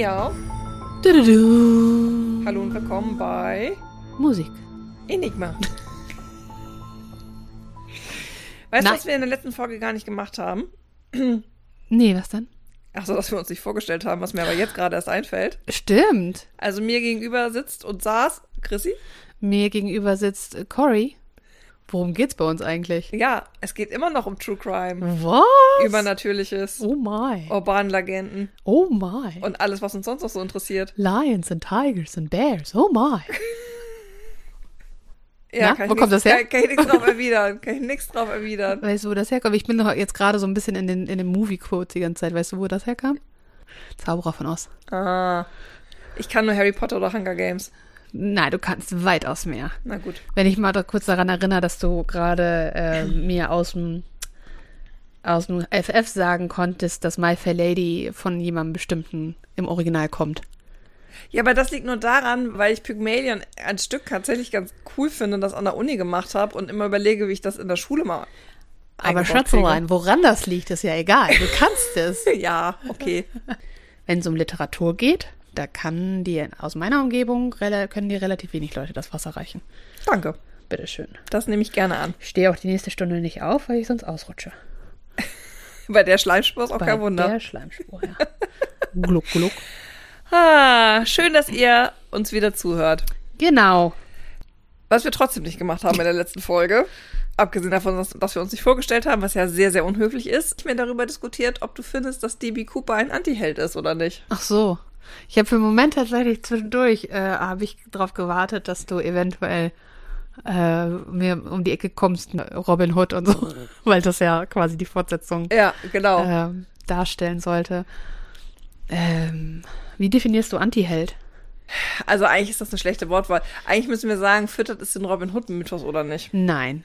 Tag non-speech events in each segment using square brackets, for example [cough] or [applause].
Miau. Du, du, du. Hallo und willkommen bei Musik. Enigma. Weißt du, was wir in der letzten Folge gar nicht gemacht haben? Nee, was denn? Achso, dass wir uns nicht vorgestellt haben, was mir aber jetzt gerade erst einfällt. Stimmt. Also mir gegenüber sitzt und saß Chrissy. Mir gegenüber sitzt Cory. Worum geht's bei uns eigentlich? Ja, es geht immer noch um True Crime, Was? Übernatürliches, Oh my. urbanen Legenden Oh my. und alles, was uns sonst noch so interessiert. Lions and Tigers and Bears. Oh my. [laughs] Ja, Na, wo kommt nichts- das her? Kann, [laughs] kann ich nichts drauf erwidern. Kann ich nichts drauf erwidern. Weißt du, wo das herkommt? Ich bin doch jetzt gerade so ein bisschen in den, in den Movie-Quotes die ganze Zeit. Weißt du, wo das herkam? Zauberer von Oz. Ah. Ich kann nur Harry Potter oder Hunger Games. Nein, du kannst weitaus mehr. Na gut. Wenn ich mal kurz daran erinnere, dass du gerade äh, [laughs] mir aus dem aus dem FF sagen konntest, dass My Fair Lady von jemandem bestimmten im Original kommt. Ja, aber das liegt nur daran, weil ich Pygmalion ein Stück tatsächlich ganz cool finde und das an der Uni gemacht habe und immer überlege, wie ich das in der Schule mal Aber Schatzelein, woran das liegt, ist ja egal. Du kannst es. [laughs] Ja, okay. Wenn es um Literatur geht, da kann die aus meiner Umgebung können die relativ wenig Leute das Wasser reichen. Danke. Bitteschön. Das nehme ich gerne an. Ich stehe auch die nächste Stunde nicht auf, weil ich sonst ausrutsche. [laughs] Bei der Schleimspur ist auch Bei kein Wunder. der Schleimspur, ja. [laughs] gluck, gluck. Ah, schön, dass ihr uns wieder zuhört. Genau. Was wir trotzdem nicht gemacht haben in der letzten Folge, abgesehen davon, dass, dass wir uns nicht vorgestellt haben, was ja sehr, sehr unhöflich ist, ich mir darüber diskutiert, ob du findest, dass DB Cooper ein Anti-Held ist oder nicht. Ach so. Ich habe für einen Moment tatsächlich zwischendurch, äh, habe ich darauf gewartet, dass du eventuell äh, mir um die Ecke kommst, Robin Hood und so, [laughs] weil das ja quasi die Fortsetzung Ja, genau. ähm, darstellen sollte. Ähm, wie definierst du Anti-Held? Also eigentlich ist das eine schlechte Wortwahl. Eigentlich müssen wir sagen, füttert es den Robin Hood-Mythos oder nicht? Nein.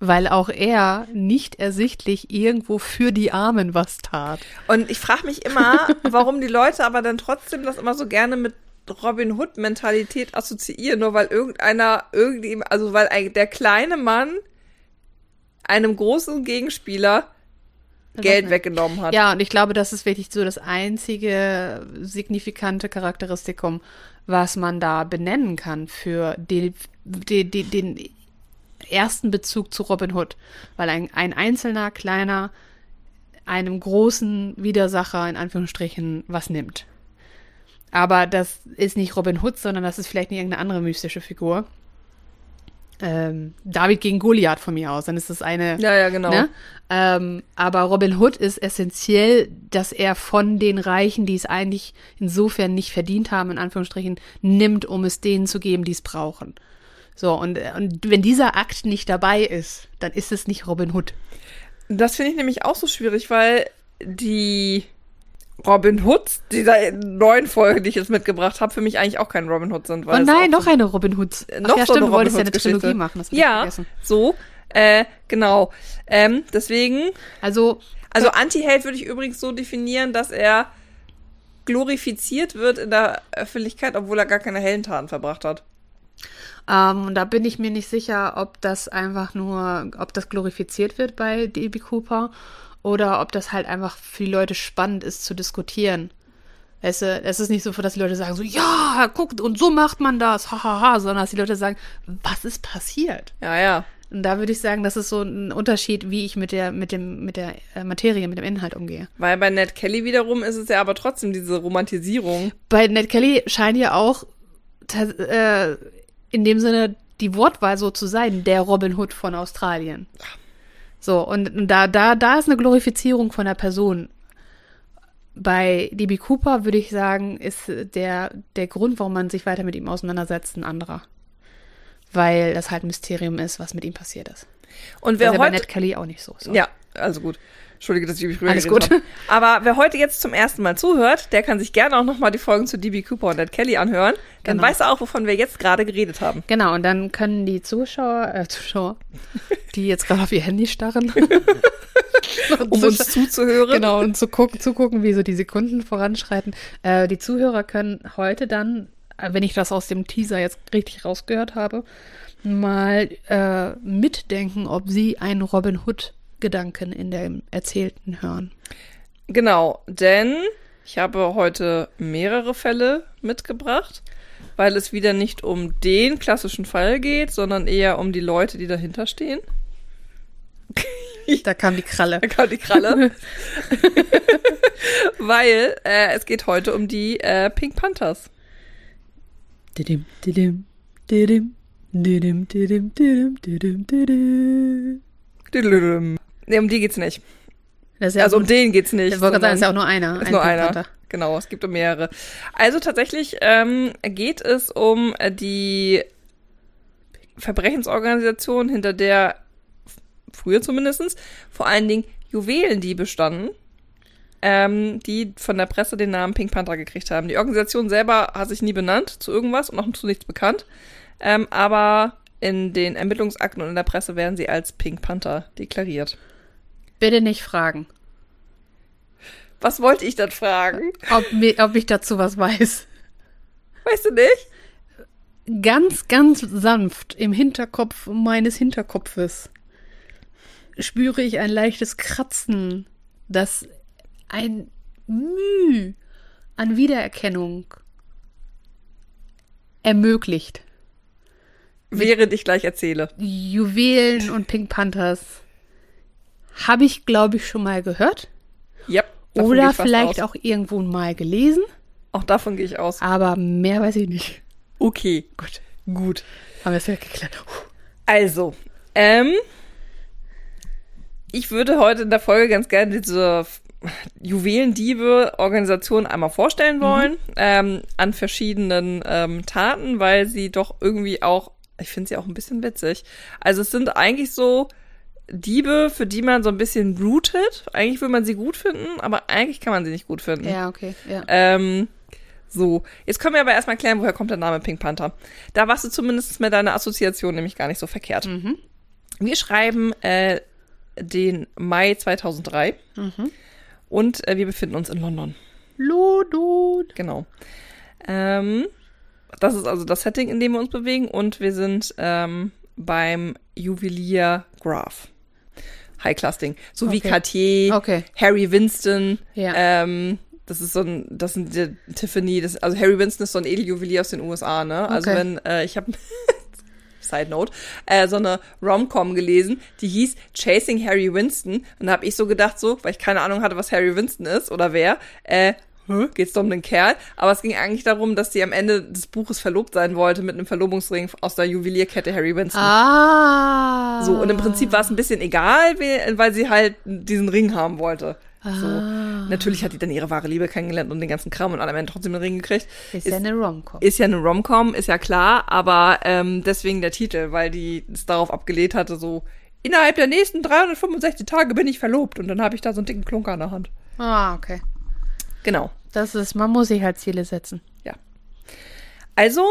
Weil auch er nicht ersichtlich irgendwo für die Armen was tat. Und ich frage mich immer, [laughs] warum die Leute aber dann trotzdem das immer so gerne mit Robin Hood-Mentalität assoziieren, nur weil irgendeiner irgendwie, also weil ein, der kleine Mann einem großen Gegenspieler Geld weggenommen hat. Ja, und ich glaube, das ist wirklich so das einzige signifikante Charakteristikum, was man da benennen kann für die, die, den ersten Bezug zu Robin Hood. Weil ein, ein einzelner, kleiner, einem großen Widersacher in Anführungsstrichen was nimmt. Aber das ist nicht Robin Hood, sondern das ist vielleicht nicht irgendeine andere mystische Figur. Ähm, David gegen Goliath von mir aus, dann ist das eine Ja, ja, genau. Ne? Ähm, aber Robin Hood ist essentiell, dass er von den Reichen, die es eigentlich insofern nicht verdient haben, in Anführungsstrichen, nimmt, um es denen zu geben, die es brauchen. So, und, und wenn dieser Akt nicht dabei ist, dann ist es nicht Robin Hood. Das finde ich nämlich auch so schwierig, weil die Robin Hoods dieser neuen Folge, die ich jetzt mitgebracht habe, für mich eigentlich auch kein Robin Hood sind. Weil oh nein, noch eine Robin Hood. so, Ach noch ja, so stimmt, eine du wolltest ja eine Robin Hood-Geschichte. Trilogie machen. Das Ja, vergessen. so, äh, genau. Ähm, deswegen, Also, also Anti-Held würde ich übrigens so definieren, dass er glorifiziert wird in der Öffentlichkeit, obwohl er gar keine Heldentaten verbracht hat. Ähm, und da bin ich mir nicht sicher, ob das einfach nur, ob das glorifiziert wird bei D.B. Cooper oder ob das halt einfach für die Leute spannend ist zu diskutieren. Weißt du, es ist nicht so, dass die Leute sagen so, ja, guckt, und so macht man das, hahaha, ha, ha, sondern dass die Leute sagen, was ist passiert? Ja, ja. Und da würde ich sagen, das ist so ein Unterschied, wie ich mit der, mit dem, mit der äh, Materie, mit dem Inhalt umgehe. Weil bei Ned Kelly wiederum ist es ja aber trotzdem diese Romantisierung. Bei Ned Kelly scheint ja auch äh, in dem Sinne die Wortwahl so zu sein, der Robin Hood von Australien. So, und und da, da, da ist eine Glorifizierung von der Person. Bei DB Cooper würde ich sagen, ist der, der Grund, warum man sich weiter mit ihm auseinandersetzt, ein anderer. Weil das halt ein Mysterium ist, was mit ihm passiert ist. Und wer ist ja bei heute Ned Kelly auch nicht so. so. Ja, also gut. Entschuldige, dass ich mich Alles rübergeredet gut. habe. [laughs] Aber wer heute jetzt zum ersten Mal zuhört, der kann sich gerne auch nochmal die Folgen zu DB Cooper und Ned Kelly anhören. Dann Genau. weiß er auch, wovon wir jetzt gerade geredet haben. Genau, und dann können die Zuschauer, äh, Zuschauer, [laughs] die jetzt gerade auf ihr Handy starren, [laughs] Um uns zuzuhören. Genau, und zu gucken, zugucken, wie so die Sekunden voranschreiten. Äh, die Zuhörer können heute dann, äh, wenn ich das aus dem Teaser jetzt richtig rausgehört habe, mal äh, mitdenken, ob sie einen Robin Hood-Gedanken in dem Erzählten hören. Genau, denn Ich habe heute mehrere Fälle mitgebracht, weil es wieder nicht um den klassischen Fall geht, sondern eher um die Leute, die dahinter stehen. Da kam die Kralle. Da kam die Kralle. [laughs] weil äh, es geht heute um die äh, Pink Panthers. Didim, didim, didim, didim, didim, didim, didim, didim. Nee, um die geht's nicht. Ja Also um den geht's nicht. ich wollte gerade sagen, ist ja auch nur einer. Ist ein nur einer. Genau, es gibt um mehrere. Also tatsächlich ähm, geht es um äh, die Verbrechensorganisation, hinter der früher zumindestens vor allen Dingen Juwelendiebe standen, ähm, die von der Presse den Namen Pink Panther gekriegt haben. Die Organisation selber hat sich nie benannt zu irgendwas und auch zu nichts bekannt, ähm, aber in den Ermittlungsakten und in der Presse werden sie als Pink Panther deklariert. Bitte nicht fragen, Was wollte ich dann fragen? ob, ob ich dazu was weiß. Weißt du nicht? Ganz, ganz sanft im Hinterkopf meines Hinterkopfes spüre ich ein leichtes Kratzen, das ein Müh an Wiedererkennung ermöglicht. Während ich gleich erzähle. Juwelen und Pink Panthers habe ich, glaube ich, schon mal gehört. Gehe Oder vielleicht auch irgendwo mal gelesen. Auch davon gehe ich aus. Aber mehr weiß ich nicht. Okay, gut. Gut. Haben wir es ja geklärt. Also, ähm, ich würde heute in der Folge ganz gerne diese Juwelendiebe-Organisation einmal vorstellen wollen, ähm, an verschiedenen ähm, Taten, weil sie doch irgendwie auch, ich finde sie auch ein bisschen witzig. Also es sind eigentlich so Diebe, für die man so ein bisschen rootet. Eigentlich will man sie gut finden, aber eigentlich kann man sie nicht gut finden. Ja, okay. Ja. Ähm, so, jetzt können wir aber erstmal klären, woher kommt der Name Pink Panther. Da warst du zumindest mit deiner Assoziation nämlich gar nicht so verkehrt. Mhm. Wir schreiben äh, den Mai 2003 Mhm. und äh, wir befinden uns in London. Lodon. Genau. Ähm, das ist also das Setting, in dem wir uns bewegen und wir sind ähm, beim Juwelier Graf. High-Class-Ding. So wie Okay. Cartier, Okay. Harry Winston, Ja. ähm, das ist so ein, das sind die Tiffany, das, also Harry Winston ist so ein Edeljuwelier aus den USA, ne? Also Okay. wenn, äh, ich habe [laughs] Side Note, äh, so eine Rom-Com gelesen, die hieß Chasing Harry Winston. Und da habe ich so gedacht, so, weil ich keine Ahnung hatte, was Harry Winston ist oder wer, äh, hä, geht's doch um den Kerl? Aber es ging eigentlich darum, dass sie am Ende des Buches verlobt sein wollte mit einem Verlobungsring aus der Juwelierkette Harry Winston. Ah. So, und im Prinzip war es ein bisschen egal, we- weil sie halt diesen Ring haben wollte. So. Ah. Natürlich hat die dann ihre wahre Liebe kennengelernt und den ganzen Kram und am Ende trotzdem den Ring gekriegt. Ist ja eine Rom-Com. Ist ja eine Rom-Com, ist ja klar, aber ähm, deswegen der Titel, weil die es darauf abgelehnt hatte, so innerhalb der nächsten 365 Tage bin ich verlobt und dann habe ich da so einen dicken Klunker in der Hand. Ah, okay. Genau. Das ist, man muss sich halt Ziele setzen. Ja. Also,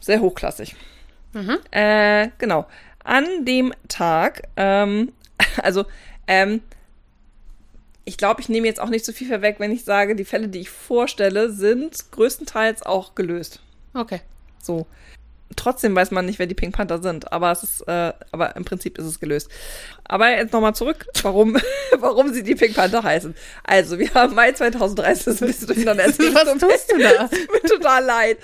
sehr hochklassig. Mhm. Äh, genau. An dem Tag, ähm, [laughs] also, ähm, ich glaube, ich nehme jetzt auch nicht so viel vorweg, wenn ich sage, die Fälle, die ich vorstelle, sind größtenteils auch gelöst. Okay. So. Trotzdem weiß man nicht, wer die Pink Panther sind, aber es ist, äh, aber im Prinzip ist es gelöst. Aber jetzt nochmal zurück, warum, [laughs] warum sie die Pink Panther heißen. Also, wir haben Mai 2013, das ist ein bisschen durcheinander. Was tust du da? [laughs] Tut mir total leid.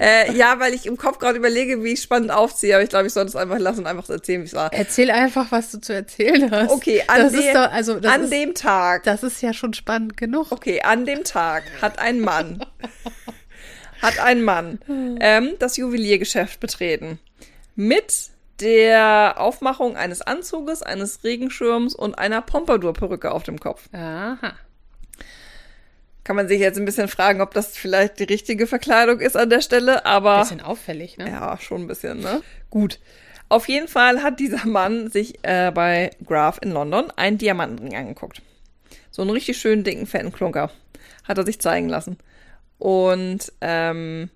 äh, ja, weil ich im Kopf gerade überlege, wie ich spannend aufziehe, aber ich glaube, ich sollte es einfach lassen und einfach erzählen, wie es war. Erzähl einfach, was du zu erzählen hast. Okay, an, das de ist doch, also, an ist, dem Tag, das ist ja schon spannend genug. okay, an dem Tag hat ein Mann, [laughs] hat ein Mann ähm, das Juweliergeschäft betreten. Mit der Aufmachung eines Anzuges, eines Regenschirms und einer Pompadour-Perücke auf dem Kopf. Aha. Kann man sich jetzt ein bisschen fragen, ob das vielleicht die richtige Verkleidung ist an der Stelle, aber. Bisschen auffällig, ne? Ja, schon ein bisschen, ne? Gut. Auf jeden Fall hat dieser Mann sich äh, bei Graf in London einen Diamantenring angeguckt. So einen richtig schönen, dicken, fetten Klunker. Hat er sich zeigen lassen. Und ähm,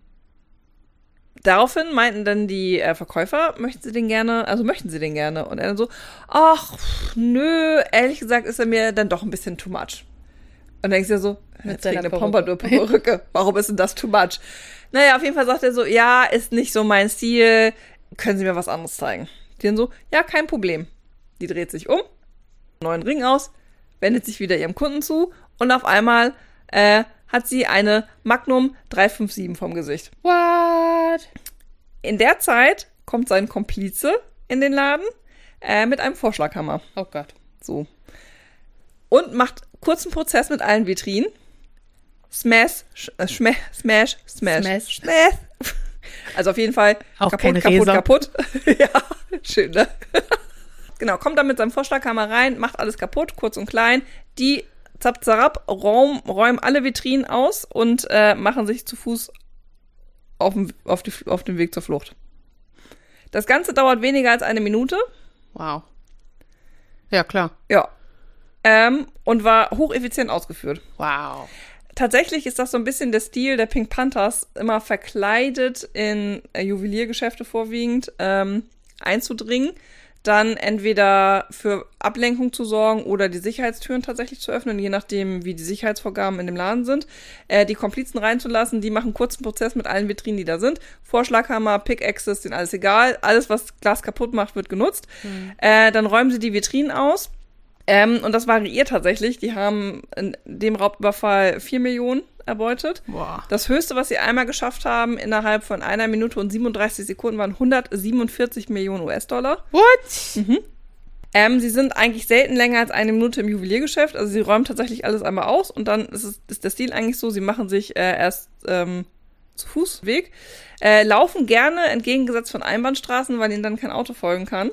daraufhin meinten dann die äh, Verkäufer, möchten sie den gerne, also möchten sie den gerne. Und er dann so, ach, nö, ehrlich gesagt ist er mir dann doch ein bisschen too much. Und dann denkst du dir so, Mit seiner eine Perücke. Pompadour-Perücke. [laughs] Warum ist denn das too much? Naja, auf jeden Fall sagt er so, ja, ist nicht so mein Stil. Können Sie mir was anderes zeigen? Die dann so, ja, kein Problem. Die dreht sich um, neuen Ring aus, wendet sich wieder ihrem Kunden zu und auf einmal äh, hat sie eine Magnum 357 vom Gesicht. What? In der Zeit kommt sein Komplize in den Laden äh, mit einem Vorschlaghammer. Oh Gott. So. Und macht kurzen Prozess mit allen Vitrinen. Smash, äh, smash, smash, Smash. smash. [laughs] Also auf jeden Fall Auch kaputt, kaputt, kaputt. [laughs] ja, schön, ne? [laughs] genau, kommt dann mit seinem Vorschlaghammer rein, macht alles kaputt, kurz und klein. Die zap zarab räum, räumen alle Vitrinen aus und äh, machen sich zu Fuß auf, dem- auf, die, auf den Weg zur Flucht. Das Ganze dauert weniger als eine Minute. Wow. Ja, klar. Ja. Ähm, und war hocheffizient ausgeführt. Wow. Tatsächlich ist das so ein bisschen der Stil der Pink Panthers, immer verkleidet in äh, Juweliergeschäfte vorwiegend ähm, einzudringen, dann entweder für Ablenkung zu sorgen oder die Sicherheitstüren tatsächlich zu öffnen, je nachdem, wie die Sicherheitsvorgaben in dem Laden sind, äh, die Komplizen reinzulassen, die machen kurzen Prozess mit allen Vitrinen, die da sind. Vorschlaghammer, Pickaxes, denen alles egal, alles, was Glas kaputt macht, wird genutzt. Äh, dann räumen sie die Vitrinen aus. Ähm, und das variiert tatsächlich. Die haben in dem Raubüberfall 4 Millionen erbeutet. Boah. Das höchste, was sie einmal geschafft haben, innerhalb von einer Minute und 37 Sekunden, waren 147 Millionen US-Dollar. What? Ähm, sie sind eigentlich selten länger als eine Minute im Juweliergeschäft. Also sie räumen tatsächlich alles einmal aus und dann ist, es, ist der Stil eigentlich so, sie machen sich äh, erst ähm, zu Fuß Weg, äh, laufen gerne entgegengesetzt von Einbahnstraßen, weil ihnen dann kein Auto folgen kann,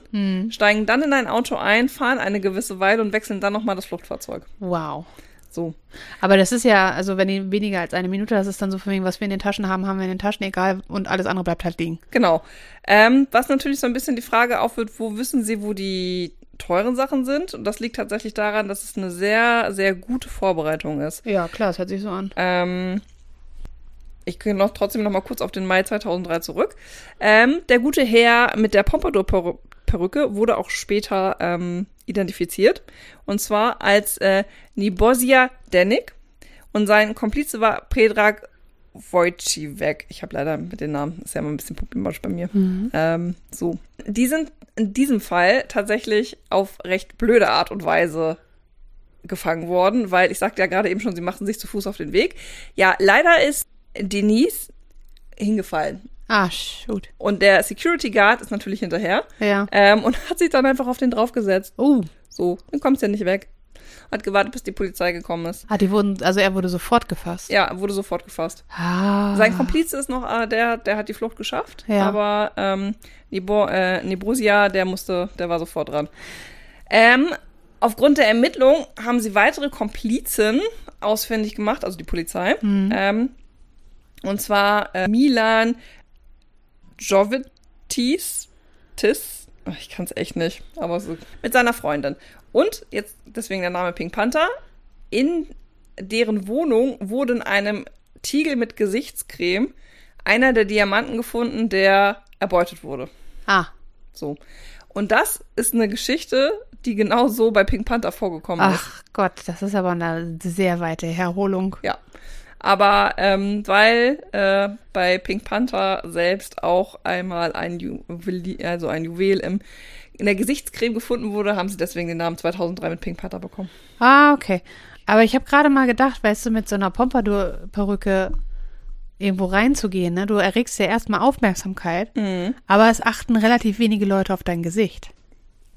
steigen dann in ein Auto ein, fahren eine gewisse Weile und wechseln dann nochmal das Fluchtfahrzeug. Wow. So. Aber das ist ja, also wenn die weniger als eine Minute, das ist dann so von wegen, was wir in den Taschen haben, haben wir in den Taschen, egal, und alles andere bleibt halt liegen. Genau. Ähm, was natürlich so ein bisschen die Frage aufwirft, wo wissen Sie, wo die teuren Sachen sind? Und das liegt tatsächlich daran, dass es eine sehr, sehr gute Vorbereitung ist. Ja, klar, das hört sich so an. Ähm, ich gehe noch trotzdem noch mal kurz auf den Mai 2003 zurück. Ähm, der gute Herr mit der Pompadour-Perücke wurde auch später ähm, identifiziert. Und zwar als äh, Nibosia Denik. Und sein Komplize war Predrag Wojciech. Ich habe leider mit den Namen, ist ja immer ein bisschen problematisch bei mir. Ähm, so. Die sind in diesem Fall tatsächlich auf recht blöde Art und Weise gefangen worden, weil ich sagte ja gerade eben schon, sie machten sich zu Fuß auf den Weg. Ja, leider ist Denise hingefallen. Ah, shoot. Und der Security Guard ist natürlich hinterher Ja. ähm, und [laughs] hat sich dann einfach auf den draufgesetzt. Oh. So, dann kommt's ja nicht weg. Hat gewartet, bis die Polizei gekommen ist. Ah, die wurden, also er wurde sofort gefasst. Ja, wurde sofort gefasst. Ah. Sein Komplize ist noch, äh, der, der hat die Flucht geschafft. Ja. Aber ähm, Nibo, äh, Nebrusia, der musste, der war sofort dran. Ähm, aufgrund der Ermittlung haben sie weitere Komplizen ausfindig gemacht, also die Polizei. Ähm, und zwar äh, Milan Jovetis, Tis, Ach, ich kann es echt nicht, aber so, mit seiner Freundin. Und jetzt deswegen der Name Pink Panther. In deren Wohnung wurde in einem Tiegel mit Gesichtscreme einer der Diamanten gefunden, der erbeutet wurde. Ah. So. Und das ist eine Geschichte, die genau so bei Pink Panther vorgekommen ist. Ach Gott, das ist aber eine sehr weite Herholung. Ja. Aber ähm, weil äh, bei Pink Panther selbst auch einmal ein Juwel, also ein Juwel im, in der Gesichtscreme gefunden wurde, haben sie deswegen den Namen 2003 mit Pink Panther bekommen. Ah, okay. Aber ich habe gerade mal gedacht, weißt du, mit so einer Pompadour-Perücke irgendwo reinzugehen, ne? Du erregst ja erstmal Aufmerksamkeit, aber es achten relativ wenige Leute auf dein Gesicht.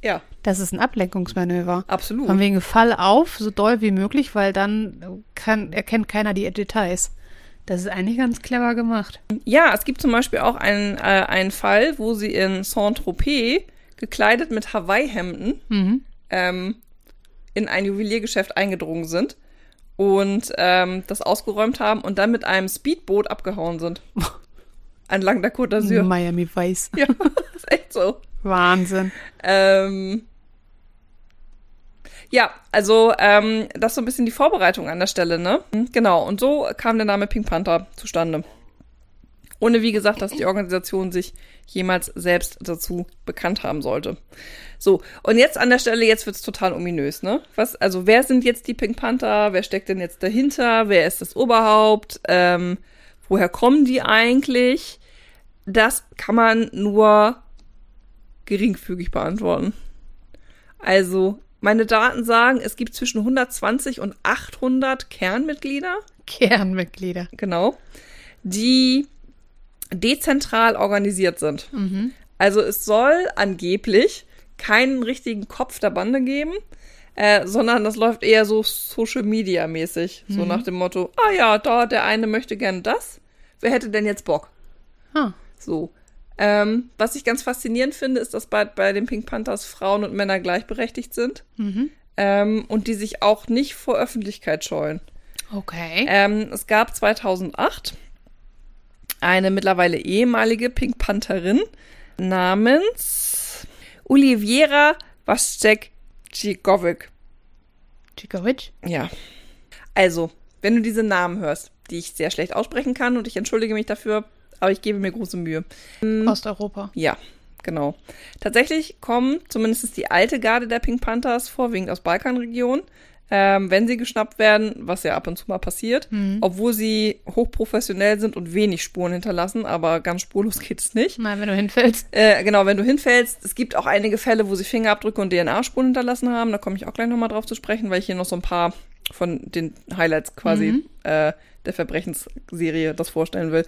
Ja, Das ist ein Ablenkungsmanöver. absolut. Von wegen Fall auf, so doll wie möglich, weil dann kann, erkennt keiner die Details. Das ist eigentlich ganz clever gemacht. Ja, es gibt zum Beispiel auch einen, äh, einen Fall, wo sie in Saint-Tropez gekleidet mit Hawaii-Hemden Mhm. ähm, in ein Juweliergeschäft eingedrungen sind und ähm, das ausgeräumt haben und dann mit einem Speedboot abgehauen sind. [laughs] Entlang der Côte d'Azur. Miami Weiß. [laughs] Ja, ist echt so. Wahnsinn. Ähm, ja, also ähm, das ist so ein bisschen die Vorbereitung an der Stelle, ne? Genau, und so kam der Name Pink Panther zustande. Ohne, wie gesagt, dass die Organisation sich jemals selbst dazu bekannt haben sollte. So, und jetzt an der Stelle, jetzt wird's total ominös, ne? Was, also wer sind jetzt die Pink Panther? Wer steckt denn jetzt dahinter? Wer ist das Oberhaupt? Ähm, woher kommen die eigentlich? Das kann man nur geringfügig beantworten. Also, meine Daten sagen, es gibt zwischen 120 und 800 Kernmitglieder. Kernmitglieder. genau, die dezentral organisiert sind. Also es soll angeblich keinen richtigen Kopf der Bande geben, äh, sondern das läuft eher so Social Media mäßig. So nach dem Motto, ah ja, da, der eine möchte gerne das. Wer hätte denn jetzt Bock? Ah, So. Ähm, was ich ganz faszinierend finde, ist, dass bei, bei den Pink Panthers Frauen und Männer gleichberechtigt sind. Ähm, und die sich auch nicht vor Öffentlichkeit scheuen. okay. Ähm, es gab 2008 eine mittlerweile ehemalige Pink Pantherin namens Oliviera Wasczek-Djigovic. Djikovic? Ja. Also, wenn du diese Namen hörst, die ich sehr schlecht aussprechen kann und ich entschuldige mich dafür, aber ich gebe mir große Mühe. Osteuropa. Ja, genau. Tatsächlich kommen zumindest die alte Garde der Pink Panthers vorwiegend aus Balkanregionen. Ähm, wenn sie geschnappt werden, was ja ab und zu mal passiert, obwohl sie hochprofessionell sind und wenig Spuren hinterlassen, aber ganz spurlos [laughs] geht es nicht. Mal, wenn du hinfällst. Äh, genau, wenn du hinfällst, es gibt auch einige Fälle, wo sie Fingerabdrücke und DNA-Spuren hinterlassen haben. Da komme ich auch gleich nochmal drauf zu sprechen, weil ich hier noch so ein paar von den Highlights quasi äh, der Verbrechensserie das vorstellen will.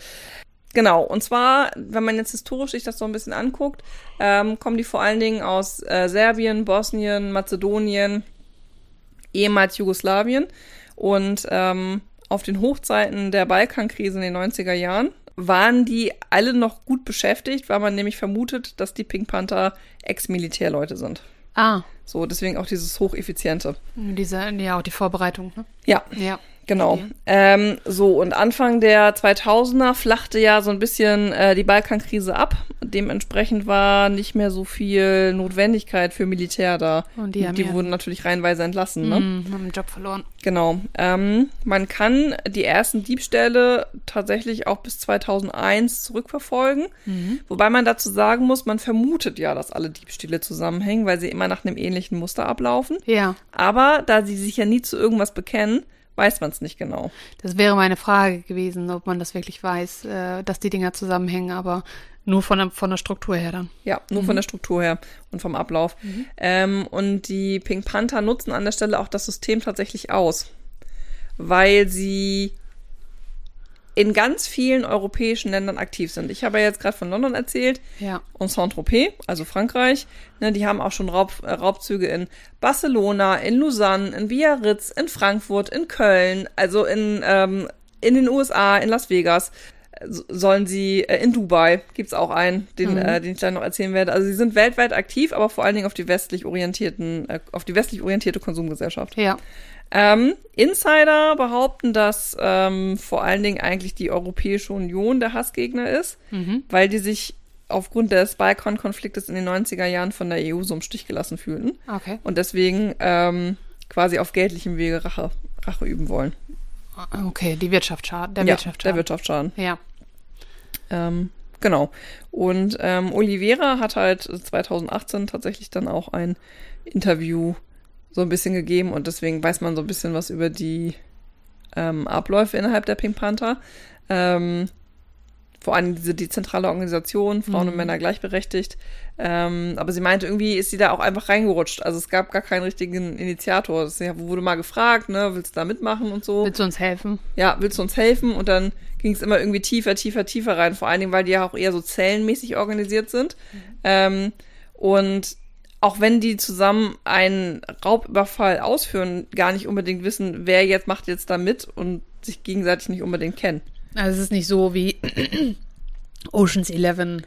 Genau, und zwar, wenn man jetzt historisch sich das so ein bisschen anguckt, ähm, kommen die vor allen Dingen aus äh, Serbien, Bosnien, Mazedonien, ehemals Jugoslawien. Und ähm, auf den Hochzeiten der Balkankrise in den 90er Jahren waren die alle noch gut beschäftigt, weil man nämlich vermutet, dass die Pink Panther Ex-Militärleute sind. Ah, So, deswegen auch dieses hocheffiziente. diese, ja, auch die Vorbereitung, ne? Ja, Ja. Genau. Ähm, so, und Anfang der 2000er flachte ja so ein bisschen äh, die Balkankrise ab. Dementsprechend war nicht mehr so viel Notwendigkeit für Militär da. Und die haben ja- wurden natürlich reihenweise entlassen. Ne? Mhm, haben den Job verloren. Genau. Ähm, man kann die ersten Diebstähle tatsächlich auch bis 2001 zurückverfolgen. Wobei man dazu sagen muss, man vermutet ja, dass alle Diebstähle zusammenhängen, weil sie immer nach einem ähnlichen Muster ablaufen. Ja, Aber da sie sich ja nie zu irgendwas bekennen, weiß man es nicht genau. das wäre meine Frage gewesen, ob man das wirklich weiß, äh, dass die Dinger zusammenhängen, aber nur von der, von der Struktur her dann. Ja, nur von der Struktur her und vom Ablauf. Ähm, und die Pink Panther nutzen an der Stelle auch das System tatsächlich aus, weil sie in ganz vielen europäischen Ländern aktiv sind. Ich habe ja jetzt gerade von London erzählt Ja. und Saint-Tropez, also Frankreich. Ne, die haben auch schon Raub, äh, Raubzüge in Barcelona, in Lausanne, in Biarritz, in Frankfurt, in Köln, also in, ähm, in den USA, in Las Vegas. So- Sollen sie, äh, in Dubai gibt's auch einen, den, äh, den ich gleich noch erzählen werde. Also sie sind weltweit aktiv, aber vor allen Dingen auf die westlich orientierten, äh, auf die westlich orientierte Konsumgesellschaft. Ja. Ähm, Insider behaupten, dass ähm, vor allen Dingen eigentlich die Europäische Union der Hassgegner ist, weil die sich aufgrund des Balkan-Konfliktes in den 90er Jahren von der EU so im Stich gelassen fühlten Okay. und deswegen ähm, quasi auf geldlichem Wege Rache, Rache üben wollen. Okay, die Wirtschaft schaden. Der ja, Wirtschaft der schaden. Wirtschaftsschaden. Ja. Ähm, genau. Und ähm, Oliveira hat halt 2018 tatsächlich dann auch ein Interview so ein bisschen gegeben und deswegen weiß man so ein bisschen was über die ähm, Abläufe innerhalb der Pink Panther. Ähm, vor allem diese dezentrale Organisation, Frauen und Männer gleichberechtigt. Ähm, aber sie meinte, irgendwie ist sie da auch einfach reingerutscht. Also es gab gar keinen richtigen Initiator. Sie wurde mal gefragt, ne, willst du da mitmachen und so Willst du uns helfen? ja, willst du uns helfen? Und dann ging es immer irgendwie tiefer, tiefer, tiefer rein. Vor allen Dingen, weil die ja auch eher so zellenmäßig organisiert sind. Ähm, und auch wenn die zusammen einen Raubüberfall ausführen, gar nicht unbedingt wissen, wer jetzt macht jetzt da mit und sich gegenseitig nicht unbedingt kennen. Also es ist nicht so wie [clears throat] Oceans 11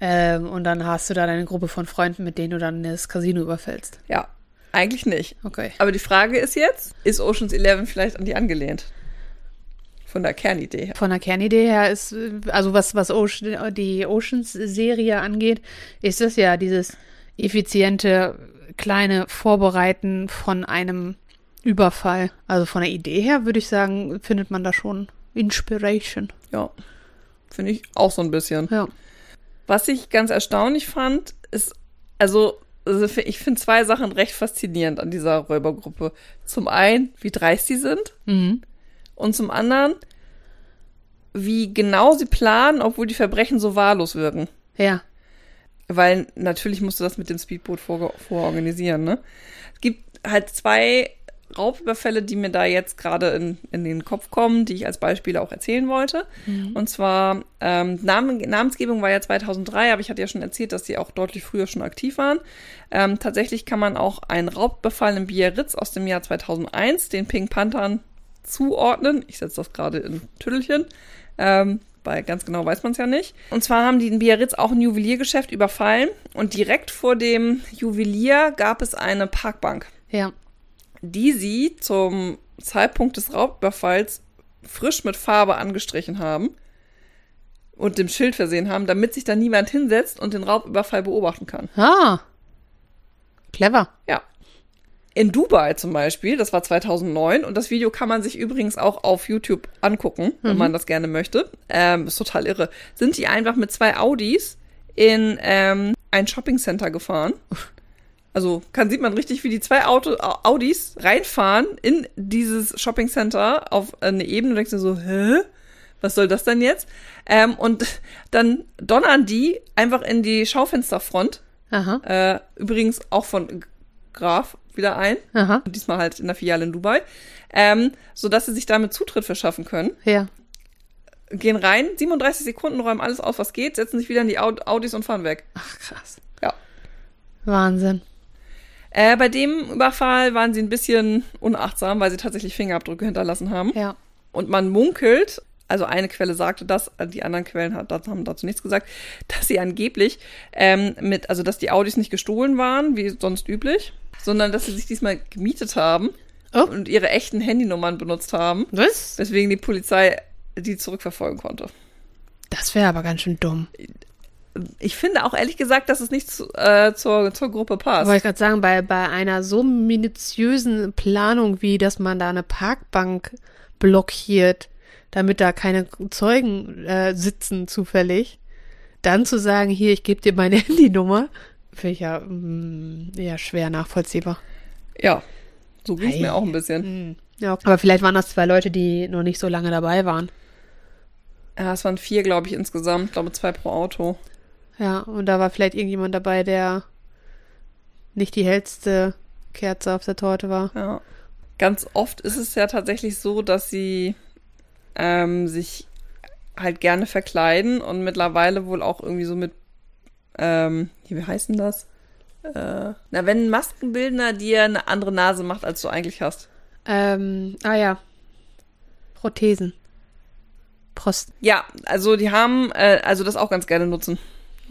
ähm, und dann hast du da deine Gruppe von Freunden, mit denen du dann das Casino überfällst. Ja, eigentlich nicht. Okay. Aber die Frage ist jetzt, ist Ocean's Eleven vielleicht an die angelehnt? Von der Kernidee her. Von der Kernidee her ist, also was, was Ocean, die Oceans-Serie angeht, ist das ja dieses effiziente, kleine Vorbereiten von einem Überfall. Also von der Idee her würde ich sagen, findet man da schon Inspiration. Ja. Finde ich auch so ein bisschen. Ja. Was ich ganz erstaunlich fand, ist, also, also ich finde zwei Sachen recht faszinierend an dieser Räubergruppe. Zum einen, wie dreist sie sind Mhm. und zum anderen, wie genau sie planen, obwohl die Verbrechen so wahllos wirken. Ja. Weil natürlich musst du das mit dem Speedboot vor, vororganisieren, ne? Es gibt halt zwei Raubüberfälle, die mir da jetzt gerade in, in den Kopf kommen, die ich als Beispiele auch erzählen wollte. Und zwar, ähm, Namen, Namensgebung war ja 2003, aber ich hatte ja schon erzählt, dass sie auch deutlich früher schon aktiv waren. Ähm, tatsächlich kann man auch einen Raubüberfall in Biarritz aus dem Jahr 2001 den Pink Panthern zuordnen. Ich setze das gerade in Tüttelchen. Ähm, weil ganz genau weiß man es ja nicht. Und zwar haben die in Biarritz auch ein Juweliergeschäft überfallen und direkt vor dem Juwelier gab es eine Parkbank, Ja. Die sie zum Zeitpunkt des Raubüberfalls frisch mit Farbe angestrichen haben und dem Schild versehen haben, damit sich da niemand hinsetzt und den Raubüberfall beobachten kann. Ah. Clever. Ja. In Dubai zum Beispiel, das war 2009 und das Video kann man sich übrigens auch auf YouTube angucken, wenn man das gerne möchte. Ähm, ist total irre. Sind die einfach mit zwei Audis in ähm, ein Shoppingcenter gefahren. Also kann, sieht man richtig, wie die zwei Auto, Au- Audis reinfahren in dieses Shoppingcenter auf eine Ebene und denkst dir so, hä? Was soll das denn jetzt? Ähm, und dann donnern die einfach in die Schaufensterfront Aha. äh, übrigens auch von Graf wieder ein. Aha. Diesmal halt in der Filiale in Dubai. Ähm, sodass sie sich damit Zutritt verschaffen können. Ja. Gehen rein, 37 Sekunden, räumen alles auf, was geht, setzen sich wieder in die Aud Audis und fahren weg. Ach, krass. Ja. Wahnsinn. Äh, bei dem Überfall waren sie ein bisschen unachtsam, weil sie tatsächlich Fingerabdrücke hinterlassen haben. Ja. Und man munkelt, also eine Quelle sagte das, die anderen Quellen hat, haben dazu nichts gesagt, dass sie angeblich ähm, mit, also dass die Audis nicht gestohlen waren, wie sonst üblich, sondern dass sie sich diesmal gemietet haben Oh. und ihre echten Handynummern benutzt haben, Was? weswegen die Polizei die zurückverfolgen konnte. Das wäre aber ganz schön dumm. Ich finde auch ehrlich gesagt, dass es nicht zu, äh, zur, zur Gruppe passt. Wollte ich gerade sagen, bei, bei einer so minutiösen Planung, wie dass man da eine Parkbank blockiert, damit da keine Zeugen äh, sitzen zufällig, dann zu sagen, hier, ich gebe dir meine [laughs] Handynummer, finde ich ja mm, eher schwer nachvollziehbar. ja, so ging es mir auch ein bisschen. Ja, aber vielleicht waren das zwei Leute, die noch nicht so lange dabei waren. Ja, es waren vier, glaube ich, insgesamt. Ich glaube, zwei pro Auto. Ja, und da war vielleicht irgendjemand dabei, der nicht die hellste Kerze auf der Torte war. Ja. Ganz oft ist es ja tatsächlich so, dass sie ähm, sich halt gerne verkleiden und mittlerweile wohl auch irgendwie so mit, ähm, wie heißt denn das? Äh, na, wenn ein Maskenbildner dir eine andere Nase macht, als du eigentlich hast. Ähm, ah ja. Prothesen. Prost. Ja, also die haben, äh, also das auch ganz gerne nutzen.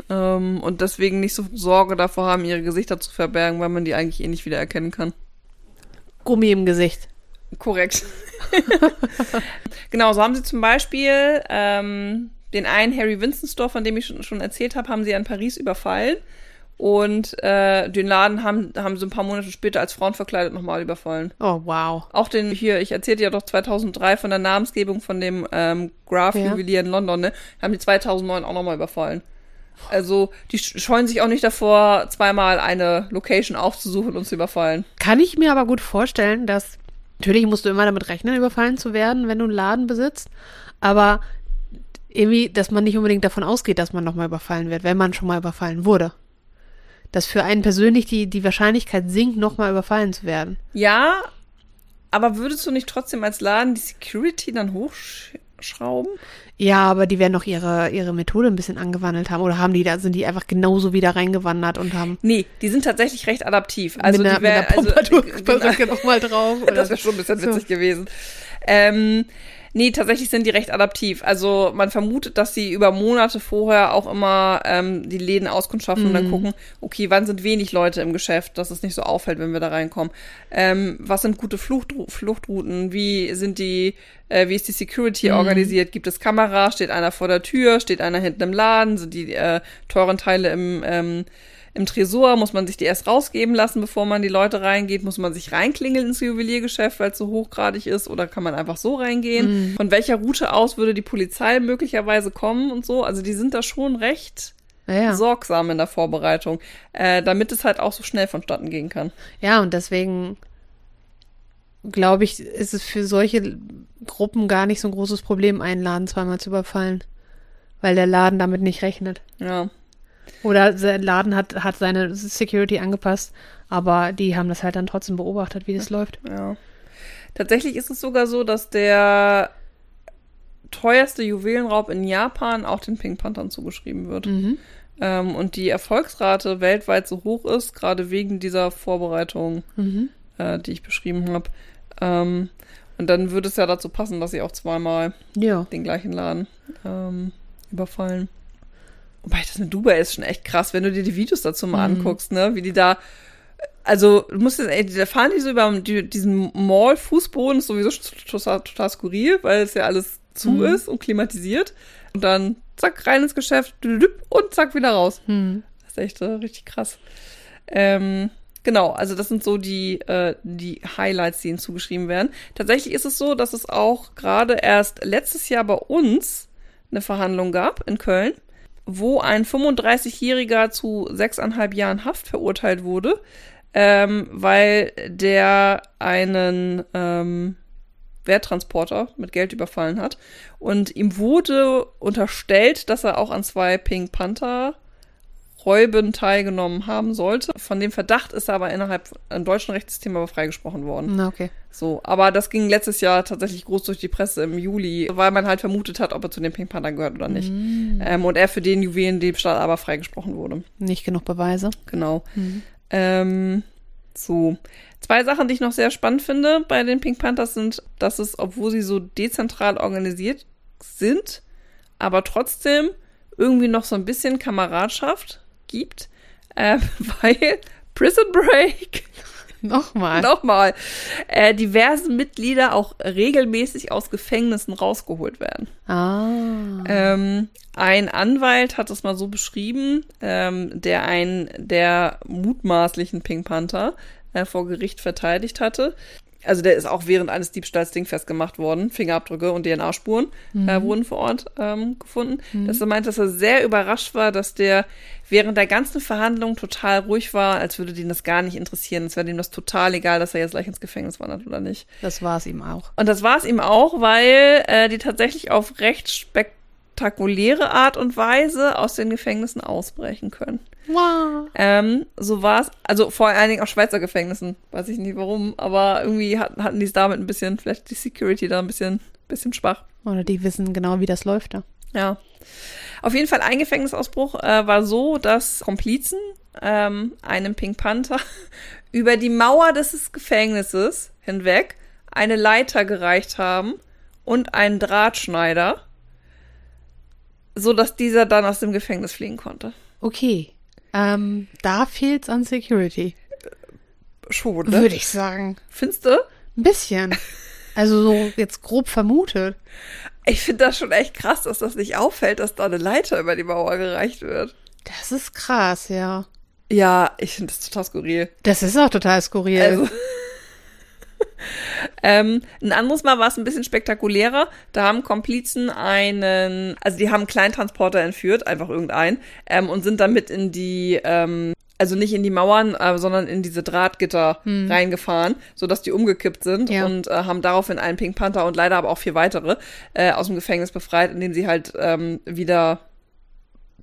Ähm, und deswegen nicht so Sorge davor haben, ihre Gesichter zu verbergen, weil man die eigentlich eh nicht wieder erkennen kann. Gummi im Gesicht. Korrekt. [laughs] genau, so haben sie zum Beispiel ähm, den einen Harry Winston Store, von dem ich schon, schon erzählt habe, haben sie in Paris überfallen. Und äh, den Laden haben, haben sie ein paar Monate später als Frauen verkleidet nochmal überfallen. Oh, wow. Auch den hier, ich erzählte ja doch 2003 von der Namensgebung von dem ähm, Graf Ja. Juwelier in London, ne? Haben die 2009 auch nochmal überfallen. Also, die sch- scheuen sich auch nicht davor, zweimal eine Location aufzusuchen und zu überfallen. Kann ich mir aber gut vorstellen, dass natürlich musst du immer damit rechnen, überfallen zu werden, wenn du einen Laden besitzt, aber irgendwie, dass man nicht unbedingt davon ausgeht, dass man nochmal überfallen wird, wenn man schon mal überfallen wurde. Dass für einen persönlich die, die Wahrscheinlichkeit sinkt, nochmal überfallen zu werden. Ja, aber würdest du nicht trotzdem als Laden die Security dann hochschrauben? Ja, aber die werden doch ihre, ihre Methode ein bisschen angewandelt haben. Oder haben die da, sind die einfach genauso wieder reingewandert und haben Nee, die sind tatsächlich recht adaptiv. Also mit einer, die wär, mit einer also, Pompadour-Perücke genau, nochmal drauf. [laughs] Oder das wäre schon ein bisschen so. witzig gewesen. Ähm, nee, tatsächlich sind die recht adaptiv. Also man vermutet, dass sie über Monate vorher auch immer ähm, die Läden auskundschaften und Mhm. dann gucken, okay, wann sind wenig Leute im Geschäft, dass es nicht so auffällt, wenn wir da reinkommen. Ähm, was sind gute Fluchtru Fluchtrouten? Wie sind die, äh, wie ist die Security Mhm. organisiert? Gibt es Kameras? Steht einer vor der Tür? Steht einer hinten im Laden? Sind die äh, teuren Teile im ähm, im Tresor muss man sich die erst rausgeben lassen, bevor man die Leute reingeht. Muss man sich reinklingeln ins Juweliergeschäft, weil es so hochgradig ist, oder kann man einfach so reingehen? Von welcher Route aus würde die Polizei möglicherweise kommen und so? Also die sind da schon recht Ja, sorgsam in der Vorbereitung, äh, damit es halt auch so schnell vonstatten gehen kann. ja, und deswegen glaube ich, ist es für solche Gruppen gar nicht so ein großes Problem, einen Laden zweimal zu überfallen. Weil der Laden damit nicht rechnet. Ja. Oder der Laden hat, hat seine Security angepasst, aber die haben das halt dann trotzdem beobachtet, wie das läuft. Ja. Tatsächlich ist es sogar so, dass der teuerste Juwelenraub in Japan auch den Pink Panthern zugeschrieben wird. Mhm. Ähm, und die Erfolgsrate weltweit so hoch ist, gerade wegen dieser Vorbereitung, Mhm. äh, die ich beschrieben habe. Ähm, und dann würde es ja dazu passen, dass sie auch zweimal Ja. den gleichen Laden ähm, überfallen. Wobei das mit Dubai ist schon echt krass, wenn du dir die Videos dazu mal Mhm. anguckst, ne? Wie die da. Also, du musst jetzt, ey, da fahren die so über die, diesen Mall-Fußboden, ist sowieso schon total, total skurril, weil es ja alles zu Mhm. ist und klimatisiert. Und dann zack, rein ins Geschäft und zack, wieder raus. Hm. Das ist echt äh, richtig krass. Ähm, genau, also das sind so die, äh, die Highlights, die ihnen zugeschrieben werden. Tatsächlich ist es so, dass es auch gerade erst letztes Jahr bei uns eine Verhandlung gab in Köln, wo ein 35-Jähriger zu sechseinhalb Jahren Haft verurteilt wurde, ähm, weil der einen ähm, Werttransporter mit Geld überfallen hat. Und ihm wurde unterstellt, dass er auch an zwei Pink Panther Räuben teilgenommen haben sollte. Von dem Verdacht ist er aber innerhalb im deutschen Rechtssystem aber freigesprochen worden. Na, okay. So, aber das ging letztes Jahr tatsächlich groß durch die Presse im Juli, weil man halt vermutet hat, ob er zu den Pink Panther gehört oder nicht. Ähm, und er für den Juwelendiebstahl aber freigesprochen wurde. Nicht genug Beweise. Genau. Ähm, so. Zwei Sachen, die ich noch sehr spannend finde bei den Pink Panthers sind, dass es, obwohl sie so dezentral organisiert sind, aber trotzdem irgendwie noch so ein bisschen Kameradschaft gibt, äh, [laughs] weil Prison Break Nochmal. nochmal äh, diverse Mitglieder auch regelmäßig aus Gefängnissen rausgeholt werden. Ah. Ähm, ein Anwalt hat es mal so beschrieben, ähm, der einen der mutmaßlichen Pink Panther äh, vor Gericht verteidigt hatte. Also der ist auch während eines Diebstahls dingfest gemacht worden. Fingerabdrücke und DNA-Spuren äh, wurden vor Ort ähm, gefunden. Dass er meint, dass er sehr überrascht war, dass der während der ganzen Verhandlung total ruhig war, als würde den das gar nicht interessieren. Es wäre ihm das total egal, dass er jetzt gleich ins Gefängnis wandert oder nicht. Das war es ihm auch. Und das war es ihm auch, weil äh, die tatsächlich auf recht spektakuläre Art und Weise aus den Gefängnissen ausbrechen können. Wow. Ähm, so war es, also vor allen Dingen aus Schweizer Gefängnissen, weiß ich nicht warum, aber irgendwie hat, hatten die es damit ein bisschen, vielleicht die Security da ein bisschen, bisschen schwach. Oder die wissen genau, wie das läuft da. Ja. Auf jeden Fall ein Gefängnisausbruch äh, war so, dass Komplizen ähm, einem Pink Panther [laughs] über die Mauer des Gefängnisses hinweg eine Leiter gereicht haben und einen Drahtschneider, so dass dieser dann aus dem Gefängnis fliegen konnte. Okay. Ähm, da fehlt's an Security. Schon, ne? Würde ich sagen. Findest du? Ein bisschen. Also so jetzt grob vermutet. Ich finde das schon echt krass, dass das nicht auffällt, dass da eine Leiter über die Mauer gereicht wird. Das ist krass, ja. Ja, ich finde das total skurril. Das ist auch total skurril. Also, [laughs] ähm, ein anderes Mal war es ein bisschen spektakulärer. Da haben Komplizen einen, also die haben einen Kleintransporter entführt, einfach irgendeinen, ähm, und sind damit in die, ähm, also nicht in die Mauern, äh, sondern in diese Drahtgitter reingefahren, sodass die umgekippt sind Ja. und äh, haben daraufhin einen Pink Panther und leider aber auch vier weitere äh, aus dem Gefängnis befreit, indem sie halt ähm, wieder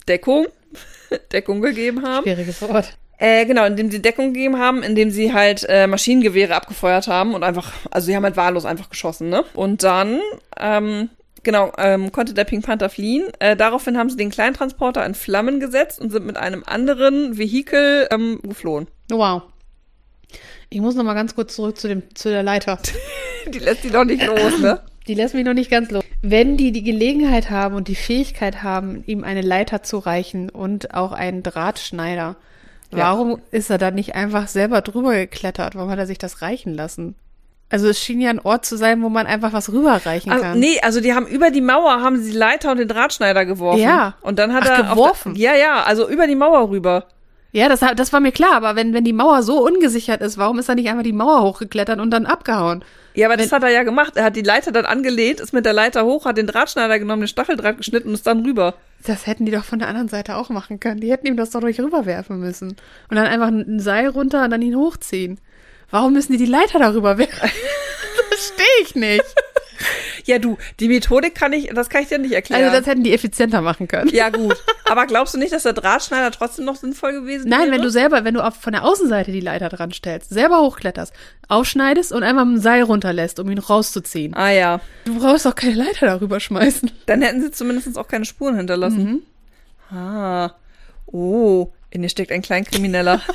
Deckung, [laughs] Deckung gegeben haben. Schwieriges Wort. Äh, genau, indem sie Deckung gegeben haben, indem sie halt äh, Maschinengewehre abgefeuert haben und einfach, also sie haben halt wahllos einfach geschossen, ne? Und dann, ähm, genau, ähm, konnte der Pink Panther fliehen. Äh, daraufhin haben sie den Kleintransporter in Flammen gesetzt und sind mit einem anderen Vehikel ähm, geflohen. Wow. Ich muss noch mal ganz kurz zurück zu, dem, zu der Leiter. [laughs] [laughs] Die lässt die doch nicht los, ne? Die lässt mich noch nicht ganz los. Wenn die die Gelegenheit haben und die Fähigkeit haben, ihm eine Leiter zu reichen und auch einen Drahtschneider, Ja. warum ist er da nicht einfach selber drüber geklettert? Warum hat er sich das reichen lassen? Also es schien ja ein Ort zu sein, wo man einfach was rüberreichen Also, kann. nee, also die haben über die Mauer haben sie die Leiter und den Drahtschneider geworfen. Ja. Und dann hat Ach, er auf geworfen? Der, ja, ja, also über die Mauer rüber. Ja, das, das war mir klar, aber wenn, wenn die Mauer so ungesichert ist, warum ist er nicht einfach die Mauer hochgeklettert und dann abgehauen? Ja, aber das hat er ja gemacht. Er hat die Leiter dann angelehnt, ist mit der Leiter hoch, hat den Drahtschneider genommen, den Stacheldraht geschnitten und ist dann rüber. Das hätten die doch von der anderen Seite auch machen können. Die hätten ihm das doch durch rüberwerfen müssen. Und dann einfach ein Seil runter und dann ihn hochziehen. Warum müssen die die Leiter darüber werfen? [laughs] das verstehe ich nicht. [laughs] Ja, du, die Methodik kann ich, das kann ich dir nicht erklären. Also das hätten die effizienter machen können. ja, gut. Aber glaubst du nicht, dass der Drahtschneider trotzdem noch sinnvoll gewesen wäre? Nein, wenn du selber, wenn du auf, von der Außenseite die Leiter dran stellst, selber hochkletterst, aufschneidest und einmal ein Seil runterlässt, um ihn rauszuziehen. Ah ja. Du brauchst auch keine Leiter darüber schmeißen. Dann hätten sie zumindest auch keine Spuren hinterlassen. Ah. Oh, in dir steckt ein Kleinkrimineller. [laughs]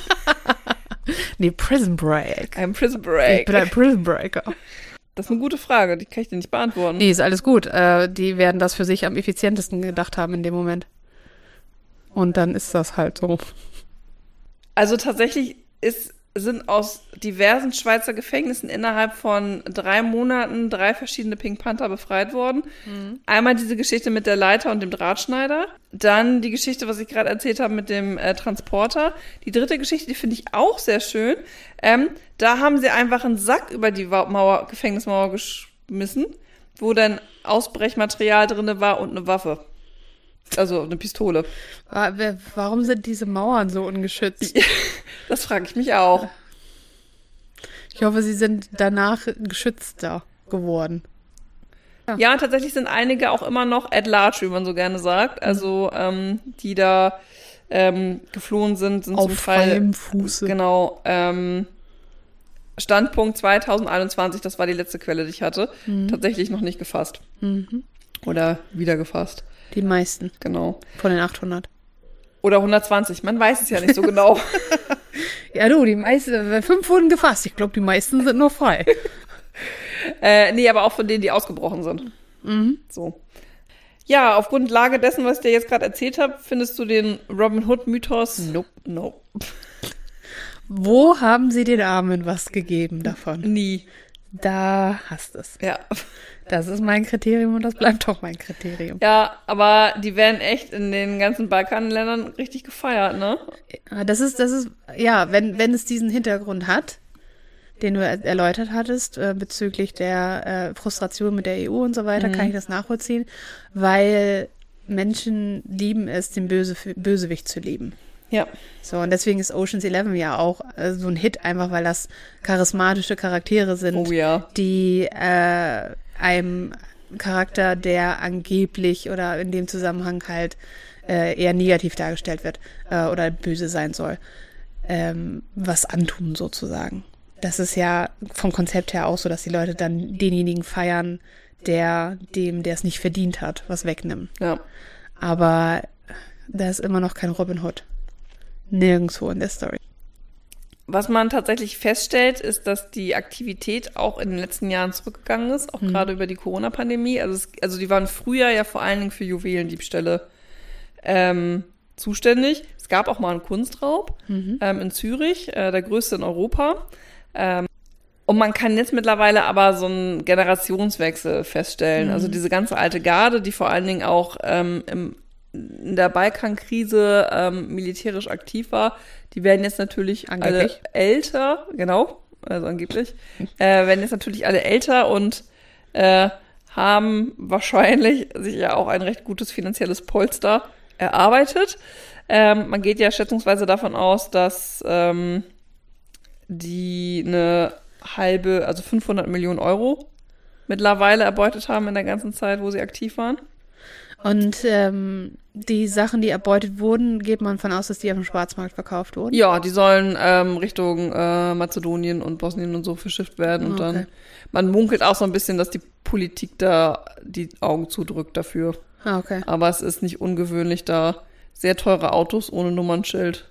Nee, Prison Break. ein Prison Ich Break. bin ein Prison Breaker. Das ist eine gute Frage, die kann ich dir nicht beantworten. Nee, ist alles gut. Äh, die werden das für sich am effizientesten gedacht haben in dem Moment. Und dann ist das halt so. Also tatsächlich ist, sind aus diversen Schweizer Gefängnissen innerhalb von drei Monaten drei verschiedene Pink Panther befreit worden. Einmal diese Geschichte mit der Leiter und dem Drahtschneider. Dann die Geschichte, was ich gerade erzählt habe mit dem äh, Transporter. Die dritte Geschichte, die finde ich auch sehr schön. Ähm, da haben sie einfach einen Sack über die Mauer, Gefängnismauer geschmissen, wo dann Ausbrechmaterial drinne war und eine Waffe. Also eine Pistole. Warum sind diese Mauern so ungeschützt? [laughs] Das frage ich mich auch. Ich hoffe, sie sind danach geschützter geworden. Ja, und tatsächlich sind einige auch immer noch at large, wie man so gerne sagt. Also, ähm, die da ähm, geflohen sind, sind zum Auf Teil. freiem Fuße. Genau. Ähm, Standpunkt 2021, das war die letzte Quelle, die ich hatte. Tatsächlich noch nicht gefasst. Mhm. Oder wieder gefasst. Die meisten Genau. von den 800. Oder 120, man weiß es ja nicht so genau. [laughs] Ja, du, die meisten, fünf wurden gefasst. Ich glaube, die meisten sind noch frei. [laughs] äh, nee, aber auch von denen, die ausgebrochen sind. Mhm. So. Ja, auf Grundlage dessen, was ich dir jetzt gerade erzählt habe, findest du den Robin Hood-Mythos? Nope. Nope. Wo haben sie den Armen was gegeben davon? Nie. Da hast es. Ja. Das ist mein Kriterium und das bleibt auch mein Kriterium. Ja, aber die werden echt in den ganzen Balkanländern richtig gefeiert, ne? Das ist, das ist, ja, wenn, wenn es diesen Hintergrund hat, den du er erläutert hattest, äh, bezüglich der äh, Frustration mit der EU und so weiter, kann ich das nachvollziehen, weil Menschen lieben es, den Böse, Bösewicht zu lieben. Ja. So, und deswegen ist Ocean's Eleven ja auch äh, so ein Hit, einfach weil das charismatische Charaktere sind, Oh ja. die äh, einem Charakter, der angeblich oder in dem Zusammenhang halt äh, eher negativ dargestellt wird äh, oder böse sein soll, ähm, was antun sozusagen. Das ist ja vom Konzept her auch so, dass die Leute dann denjenigen feiern, der dem, der es nicht verdient hat, was wegnimmt. Ja. Aber da ist immer noch kein Robin Hood. Nirgendwo in der Story. Was man tatsächlich feststellt, ist, dass die Aktivität auch in den letzten Jahren zurückgegangen ist, auch gerade über die Corona-Pandemie. Also, es, also die waren früher ja vor allen Dingen für Juwelendiebstähle ähm, zuständig. Es gab auch mal einen Kunstraub ähm, in Zürich, äh, der größte in Europa. Ähm, und man kann jetzt mittlerweile aber so einen Generationswechsel feststellen. Also diese ganze alte Garde, die vor allen Dingen auch ähm, im, in der Balkankrise ähm, militärisch aktiv war, die werden jetzt natürlich Angeblich. alle älter, genau, also angeblich, [laughs] äh, werden jetzt natürlich alle älter und äh, haben wahrscheinlich sich ja auch ein recht gutes finanzielles Polster erarbeitet. Ähm, man geht ja schätzungsweise davon aus, dass ähm, die eine halbe, also 500 Millionen Euro mittlerweile erbeutet haben in der ganzen Zeit, wo sie aktiv waren. Und ähm, die Sachen, die erbeutet wurden, geht man von aus, dass die auf dem Schwarzmarkt verkauft wurden. Ja, die sollen ähm, Richtung äh, Mazedonien und Bosnien und so verschifft werden. Und Okay. dann, man munkelt auch so ein bisschen, dass die Politik da die Augen zudrückt dafür. Ah, okay. Aber es ist nicht ungewöhnlich, da sehr teure Autos ohne Nummernschild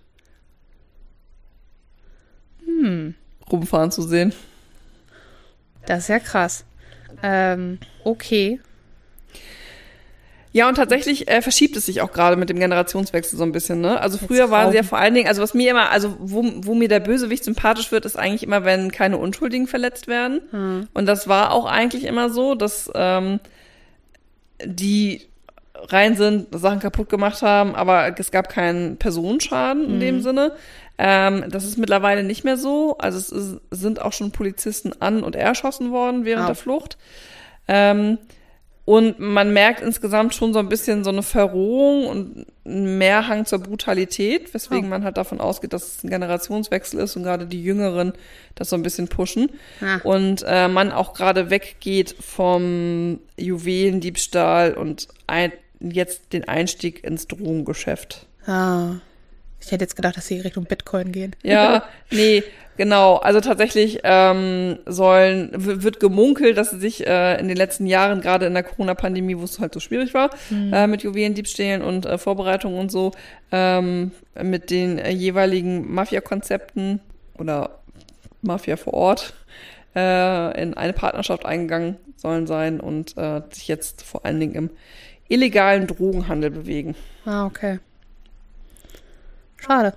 Hm, rumfahren zu sehen. das ist ja krass. Ähm, okay. Ja, und tatsächlich äh, verschiebt es sich auch gerade mit dem Generationswechsel so ein bisschen, ne? Also früher waren sie ja vor allen Dingen, also was mir immer, also wo, wo mir der Bösewicht sympathisch wird, ist eigentlich immer, wenn keine Unschuldigen verletzt werden. Hm. Und das war auch eigentlich immer so, dass ähm, die rein sind, Sachen kaputt gemacht haben, aber es gab keinen Personenschaden in dem Sinne. Ähm, das ist mittlerweile nicht mehr so. Also es ist, sind auch schon Polizisten an- und erschossen worden während Au. der Flucht. Ähm, und man merkt insgesamt schon so ein bisschen so eine Verrohung und mehr Hang zur Brutalität, weswegen man halt davon ausgeht, dass es ein Generationswechsel ist und gerade die Jüngeren das so ein bisschen pushen. Ah. Und äh, man auch gerade weggeht vom Juwelendiebstahl und ein, jetzt den Einstieg ins Drogengeschäft. Ah. Ich hätte jetzt gedacht, dass sie Richtung Bitcoin gehen. Ja, [laughs] nee, genau. Also tatsächlich ähm, sollen wird gemunkelt, dass sie sich äh, in den letzten Jahren, gerade in der Corona-Pandemie, wo es halt so schwierig war, äh, mit Juwelendiebstählen und äh, Vorbereitungen und so, ähm, mit den äh, jeweiligen Mafia-Konzepten oder Mafia vor Ort äh, in eine Partnerschaft eingegangen sollen sein und äh, sich jetzt vor allen Dingen im illegalen Drogenhandel bewegen. Ah, okay. Schade.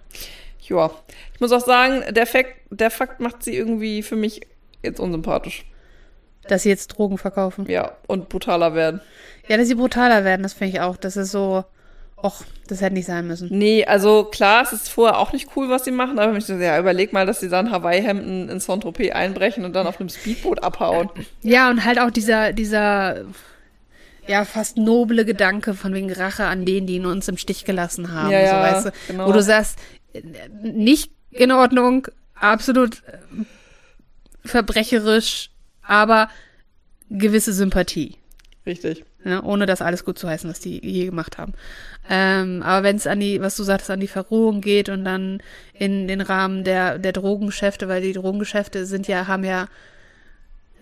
Ja, ich muss auch sagen, der Fakt, der Fakt macht sie irgendwie für mich jetzt unsympathisch. Dass sie jetzt Drogen verkaufen. Ja, und brutaler werden. Ja, dass sie brutaler werden, das finde ich auch. Das ist so, och, das hätte nicht sein müssen. Nee, also klar, es ist vorher auch nicht cool, was sie machen, aber ich so, ja, überleg mal, dass sie dann Hawaii-Hemden in Saint-Tropez einbrechen und dann auf einem Speedboot abhauen. Ja, und halt auch dieser, dieser, ja, fast noble Gedanke von wegen Rache an denen, die uns im Stich gelassen haben. Ja, so, weißt du? genau. Wo du sagst, nicht in Ordnung, absolut äh, verbrecherisch, aber gewisse Sympathie. Richtig. Ja, ohne das alles gut zu heißen, was die je gemacht haben. Ähm, aber wenn es an die, was du sagtest, an die Verrohung geht und dann in den Rahmen der, der Drogengeschäfte, weil die Drogengeschäfte sind ja, haben ja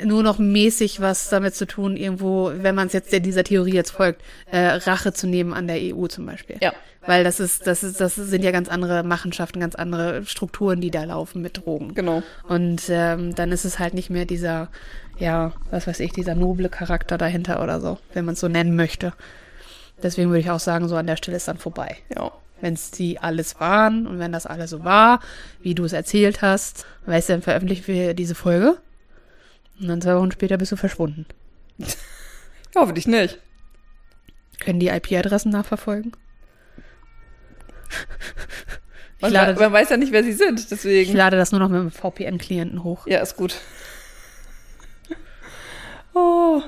nur noch mäßig was damit zu tun, irgendwo, wenn man es jetzt dieser Theorie jetzt folgt, äh, Rache zu nehmen an der EU zum Beispiel. Ja. Weil das ist, das ist, das sind ja ganz andere Machenschaften, ganz andere Strukturen, die da laufen mit Drogen. Genau. Und ähm, dann ist es halt nicht mehr dieser, ja, was weiß ich, dieser noble Charakter dahinter oder so, wenn man es so nennen möchte. Deswegen würde ich auch sagen, so an der Stelle ist dann vorbei. Ja. Wenn es die alles waren und wenn das alles so war, wie du es erzählt hast, weißt du, dann veröffentlichen wir diese Folge. Und dann zwei Wochen später bist du verschwunden. [laughs] Hoffentlich nicht. Können die IP-Adressen nachverfolgen? Man, lade- man weiß ja nicht, wer sie sind, Ich deswegen. lade das nur noch mit dem VPN-Klienten hoch. Ja, ist gut. [laughs] Oh.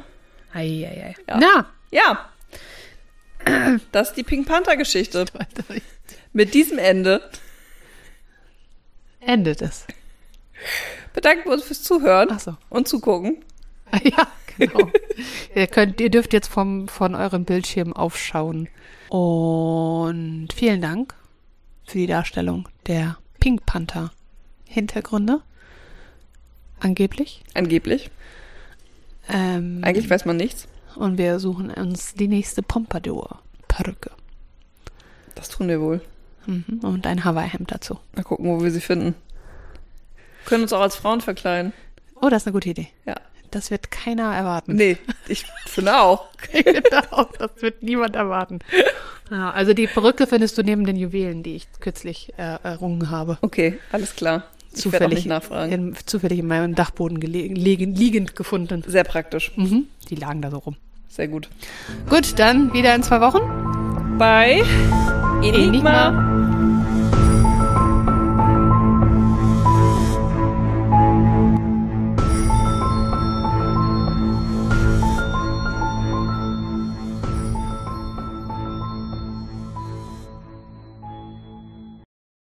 Eieiei. Ja. Na, Ja. [clears throat] Das ist die Pink Panther-Geschichte. [laughs] Mit diesem Ende endet es. Bedanken wir uns fürs Zuhören so. und Zugucken. Ja, genau. ihr, könnt, ihr dürft jetzt vom, von eurem Bildschirm aufschauen. Und vielen Dank für die Darstellung der Pink Panther Hintergründe. Angeblich. Angeblich. Ähm, Eigentlich weiß man nichts. und wir suchen uns die nächste Pompadour-Perücke. Das tun wir wohl. Mhm. Und ein Hawaii-Hemd dazu. Mal gucken, wo wir sie finden. Können uns auch als Frauen verkleiden. Oh, das ist eine gute Idee. Ja. Das wird keiner erwarten. Nee, ich finde auch. [laughs] Ich finde auch, das wird niemand erwarten. Ja, also die Perücke findest du neben den Juwelen, die ich kürzlich äh, errungen habe. Okay, alles klar. Ich Zufällig, nicht nachfragen. in, zufällig in meinem Dachboden liegend gefunden. Sehr praktisch. Mhm. Die lagen da so rum. Sehr gut. Gut, dann wieder in zwei Wochen. Bei Enigma, Enigma